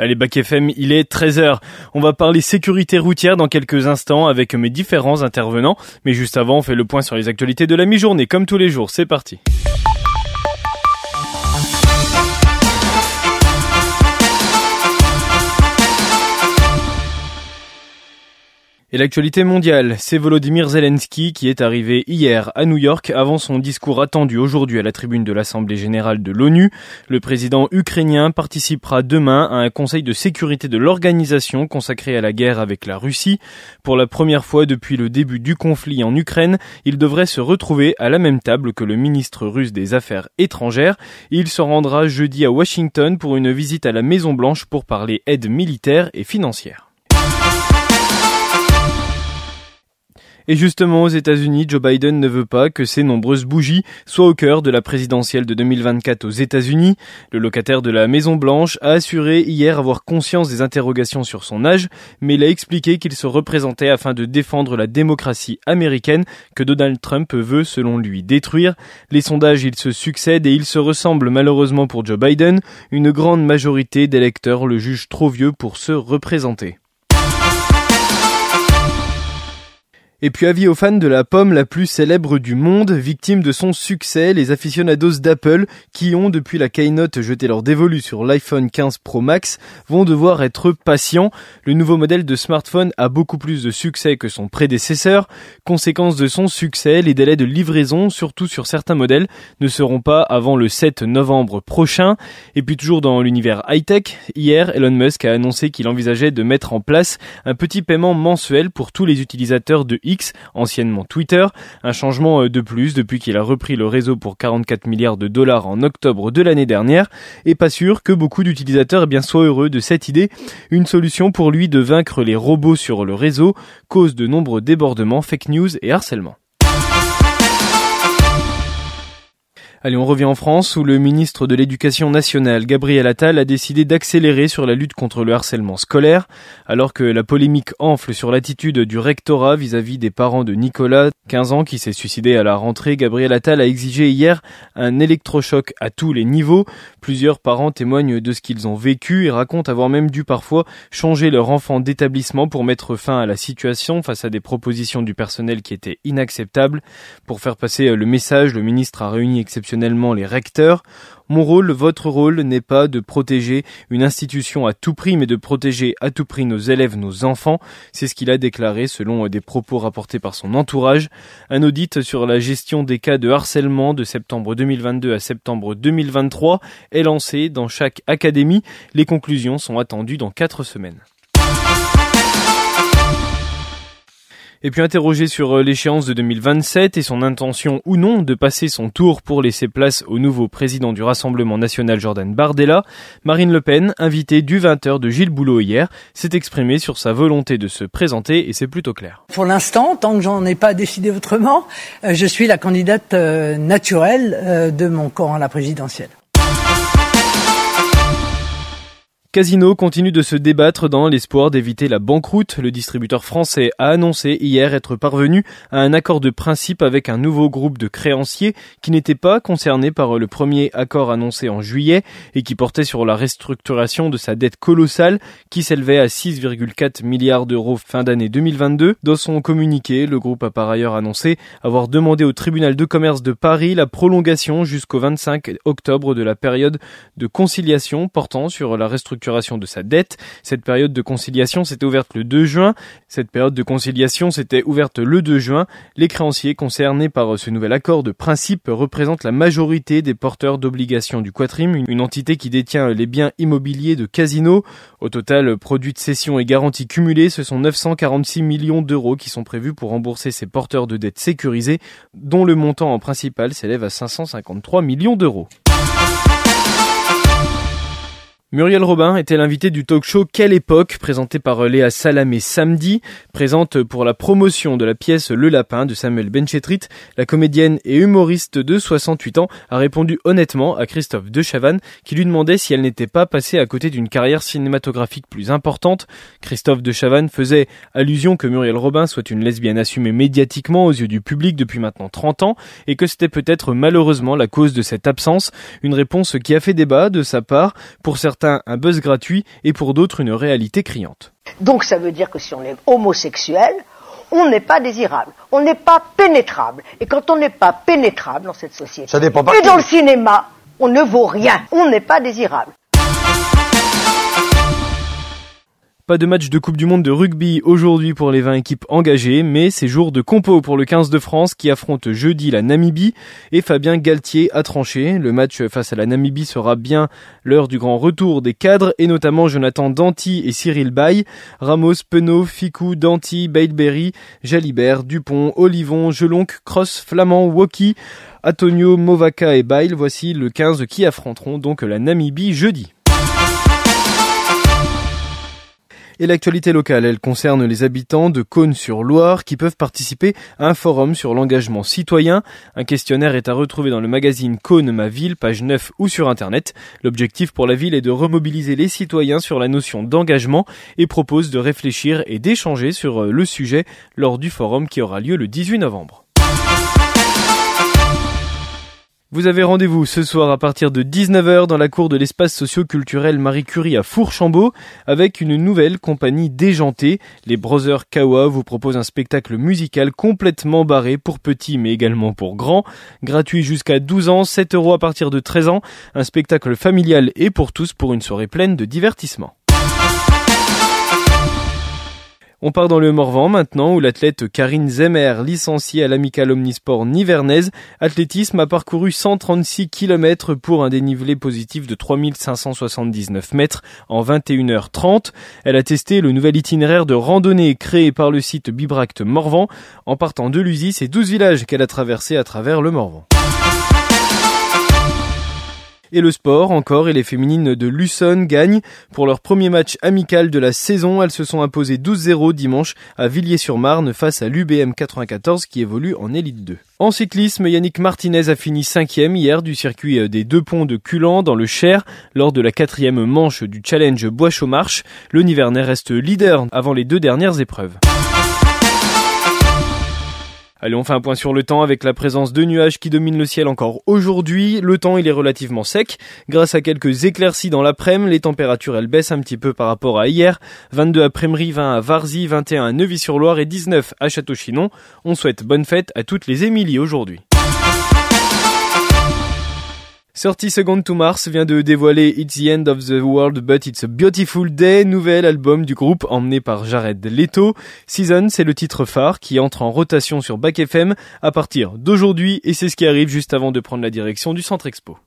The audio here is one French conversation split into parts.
Allez, Bac FM, il est 13h. On va parler sécurité routière dans quelques instants avec mes différents intervenants. Mais juste avant, on fait le point sur les actualités de la mi-journée, comme tous les jours. C'est parti. Et l'actualité mondiale, c'est Volodymyr Zelensky qui est arrivé hier à New York avant son discours attendu aujourd'hui à la tribune de l'Assemblée générale de l'ONU. Le président ukrainien participera demain à un conseil de sécurité de l'organisation consacré à la guerre avec la Russie. Pour la première fois depuis le début du conflit en Ukraine, il devrait se retrouver à la même table que le ministre russe des Affaires étrangères. Il se rendra jeudi à Washington pour une visite à la Maison Blanche pour parler aide militaire et financière. Et justement, aux États-Unis, Joe Biden ne veut pas que ces nombreuses bougies soient au cœur de la présidentielle de 2024 aux États-Unis. Le locataire de la Maison Blanche a assuré hier avoir conscience des interrogations sur son âge, mais il a expliqué qu'il se représentait afin de défendre la démocratie américaine que Donald Trump veut, selon lui, détruire. Les sondages, ils se succèdent et ils se ressemblent malheureusement pour Joe Biden. Une grande majorité d'électeurs le jugent trop vieux pour se représenter. Et puis avis aux fans de la pomme la plus célèbre du monde, victime de son succès, les aficionados d'Apple, qui ont depuis la keynote jeté leur dévolu sur l'iPhone 15 Pro Max, vont devoir être patients. Le nouveau modèle de smartphone a beaucoup plus de succès que son prédécesseur. Conséquence de son succès, les délais de livraison, surtout sur certains modèles, ne seront pas avant le 7 novembre prochain. Et puis toujours dans l'univers high-tech, hier, Elon Musk a annoncé qu'il envisageait de mettre en place un petit paiement mensuel pour tous les utilisateurs de Anciennement Twitter, un changement euh, de plus depuis qu'il a repris le réseau pour 44 milliards de dollars en octobre de l'année dernière, et pas sûr que beaucoup d'utilisateurs eh bien soient heureux de cette idée, une solution pour lui de vaincre les robots sur le réseau, cause de nombreux débordements, fake news et harcèlement. Allez, on revient en France où le ministre de l'Éducation nationale, Gabriel Attal, a décidé d'accélérer sur la lutte contre le harcèlement scolaire, alors que la polémique enfle sur l'attitude du rectorat vis-à-vis des parents de Nicolas, 15 ans, qui s'est suicidé à la rentrée. Gabriel Attal a exigé hier un électrochoc à tous les niveaux. Plusieurs parents témoignent de ce qu'ils ont vécu et racontent avoir même dû parfois changer leur enfant d'établissement pour mettre fin à la situation face à des propositions du personnel qui étaient inacceptables. Pour faire passer le message, le ministre a réuni exceptionnellement les recteurs. Mon rôle, votre rôle n'est pas de protéger une institution à tout prix, mais de protéger à tout prix nos élèves, nos enfants. C'est ce qu'il a déclaré selon des propos rapportés par son entourage. Un audit sur la gestion des cas de harcèlement de septembre 2022 à septembre 2023 est lancé dans chaque académie. Les conclusions sont attendues dans quatre semaines. Et puis interrogé sur euh, l'échéance de 2027 et son intention ou non de passer son tour pour laisser place au nouveau président du Rassemblement national Jordan Bardella, Marine Le Pen, invitée du 20h de Gilles Boulot hier, s'est exprimée sur sa volonté de se présenter et c'est plutôt clair. Pour l'instant, tant que j'en ai pas décidé autrement, euh, je suis la candidate euh, naturelle de mon camp à la présidentielle. Casino continue de se débattre dans l'espoir d'éviter la banqueroute. Le distributeur français a annoncé hier être parvenu à un accord de principe avec un nouveau groupe de créanciers qui n'était pas concerné par le premier accord annoncé en juillet et qui portait sur la restructuration de sa dette colossale qui s'élevait à 6,4 milliards d'euros fin d'année 2022. Dans son communiqué, le groupe a par ailleurs annoncé avoir demandé au tribunal de commerce de Paris la prolongation jusqu'au 25 octobre de la période de conciliation portant sur la restructuration de sa dette. Cette période de conciliation s'était ouverte le 2 juin. Cette période de conciliation s'était ouverte le 2 juin. Les créanciers concernés par ce nouvel accord de principe représentent la majorité des porteurs d'obligations du Quatrim, une entité qui détient les biens immobiliers de Casino. Au total, produits de cession et garanties cumulées, ce sont 946 millions d'euros qui sont prévus pour rembourser ces porteurs de dettes sécurisées, dont le montant en principal s'élève à 553 millions d'euros. Muriel Robin était l'invitée du talk show Quelle époque présenté par Léa Salamé samedi, présente pour la promotion de la pièce Le Lapin de Samuel Benchetrit. La comédienne et humoriste de 68 ans a répondu honnêtement à Christophe Dechavanne qui lui demandait si elle n'était pas passée à côté d'une carrière cinématographique plus importante. Christophe Dechavanne faisait allusion que Muriel Robin soit une lesbienne assumée médiatiquement aux yeux du public depuis maintenant 30 ans et que c'était peut-être malheureusement la cause de cette absence. Une réponse qui a fait débat de sa part. Pour certains certains un buzz gratuit et pour d'autres une réalité criante. Donc ça veut dire que si on est homosexuel, on n'est pas désirable, on n'est pas pénétrable. Et quand on n'est pas pénétrable dans cette société, Ça dépend pas et qui. dans le cinéma, on ne vaut rien, on n'est pas désirable. Pas de match de Coupe du Monde de rugby aujourd'hui pour les 20 équipes engagées, mais c'est jour de compo pour le 15 de France qui affronte jeudi la Namibie et Fabien Galtier a tranché. Le match face à la Namibie sera bien l'heure du grand retour des cadres et notamment Jonathan Danty et Cyril Bay, Ramos, Penaud, Ficou, Danty, Bailberry, Jalibert, Dupont, Olivon, Jelonc, Cross, Flamand, Woki, Antonio, Movaca et Bail. Voici le 15 qui affronteront donc la Namibie jeudi. Et l'actualité locale, elle concerne les habitants de Cône-sur-Loire qui peuvent participer à un forum sur l'engagement citoyen. Un questionnaire est à retrouver dans le magazine Cône ma ville, page 9 ou sur internet. L'objectif pour la ville est de remobiliser les citoyens sur la notion d'engagement et propose de réfléchir et d'échanger sur le sujet lors du forum qui aura lieu le 18 novembre. Vous avez rendez-vous ce soir à partir de 19h dans la cour de l'espace socio-culturel Marie Curie à Fourchambault avec une nouvelle compagnie déjantée. Les Brothers Kawa vous proposent un spectacle musical complètement barré pour petits mais également pour grands. Gratuit jusqu'à 12 ans, 7 euros à partir de 13 ans. Un spectacle familial et pour tous pour une soirée pleine de divertissement. On part dans le Morvan maintenant où l'athlète Karine Zemer, licenciée à l'amicale omnisport nivernaise, athlétisme a parcouru 136 km pour un dénivelé positif de 3579 mètres en 21h30. Elle a testé le nouvel itinéraire de randonnée créé par le site Bibracte Morvan. En partant de l'Usis et 12 villages qu'elle a traversés à travers le Morvan. Et le sport encore, et les féminines de Luçon gagnent. Pour leur premier match amical de la saison, elles se sont imposées 12-0 dimanche à Villiers-sur-Marne face à l'UBM 94 qui évolue en Élite 2. En cyclisme, Yannick Martinez a fini cinquième hier du circuit des deux ponts de Culan dans le Cher lors de la quatrième manche du challenge Bois-Chaumarche. Le Nivernais reste leader avant les deux dernières épreuves. Allez, on fait un point sur le temps avec la présence de nuages qui dominent le ciel encore aujourd'hui. Le temps, il est relativement sec. Grâce à quelques éclaircies dans l'après-midi, les températures, elles baissent un petit peu par rapport à hier. 22 à Prémery, 20 à Varzy, 21 à Neuvy-sur-Loire et 19 à Château-Chinon. On souhaite bonne fête à toutes les Émilies aujourd'hui. Sortie Second to Mars vient de dévoiler It's the End of the World but It's a Beautiful Day, nouvel album du groupe emmené par Jared Leto. Season, c'est le titre phare qui entre en rotation sur Back FM à partir d'aujourd'hui et c'est ce qui arrive juste avant de prendre la direction du Centre Expo.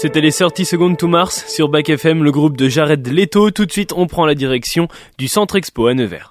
C'était les 30 secondes to Mars sur Bac FM, le groupe de Jared Leto. Tout de suite, on prend la direction du Centre Expo à Nevers.